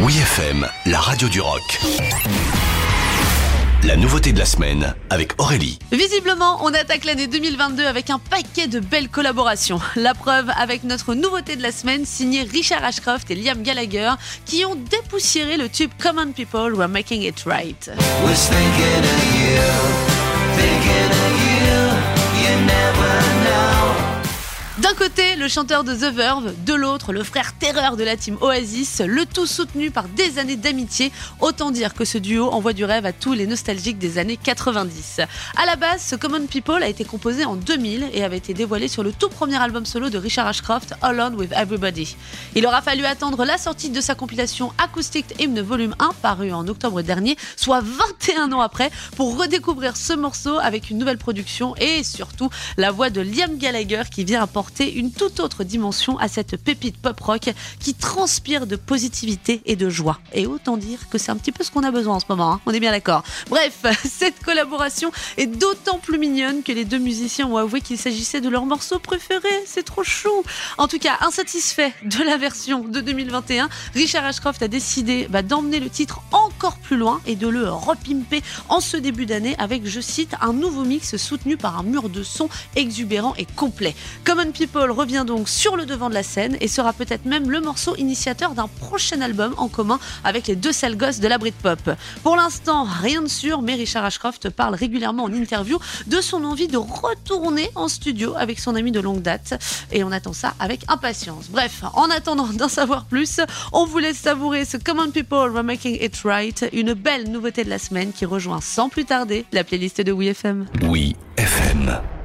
Oui FM, la radio du rock. La nouveauté de la semaine avec Aurélie. Visiblement, on attaque l'année 2022 avec un paquet de belles collaborations. La preuve avec notre nouveauté de la semaine signée Richard Ashcroft et Liam Gallagher qui ont dépoussiéré le tube Common People Were Making It Right. D'un côté, le chanteur de The Verve, de l'autre, le frère terreur de la team Oasis, le tout soutenu par des années d'amitié. Autant dire que ce duo envoie du rêve à tous les nostalgiques des années 90. À la base, ce Common People a été composé en 2000 et avait été dévoilé sur le tout premier album solo de Richard Ashcroft, Alone with Everybody. Il aura fallu attendre la sortie de sa compilation Acoustic Hymn Volume 1, paru en octobre dernier, soit 21 ans après, pour redécouvrir ce morceau avec une nouvelle production et surtout la voix de Liam Gallagher qui vient apporter une toute autre dimension à cette pépite pop rock qui transpire de positivité et de joie. Et autant dire que c'est un petit peu ce qu'on a besoin en ce moment, hein. on est bien d'accord. Bref, cette collaboration est d'autant plus mignonne que les deux musiciens ont avoué qu'il s'agissait de leur morceau préféré. C'est trop chou. En tout cas, insatisfait de la version de 2021, Richard Ashcroft a décidé bah, d'emmener le titre encore plus loin et de le repimper en ce début d'année avec, je cite, un nouveau mix soutenu par un mur de son exubérant et complet. Common People revient donc sur le devant de la scène et sera peut-être même le morceau initiateur d'un prochain album en commun avec les deux sales gosses de la Britpop. Pour l'instant, rien de sûr, mais Richard Ashcroft parle régulièrement en interview de son envie de retourner en studio avec son ami de longue date et on attend ça avec impatience. Bref, en attendant d'en savoir plus, on vous laisse savourer ce Common People Were Making It Right, une belle nouveauté de la semaine qui rejoint sans plus tarder la playlist de WeFM. Oui FM.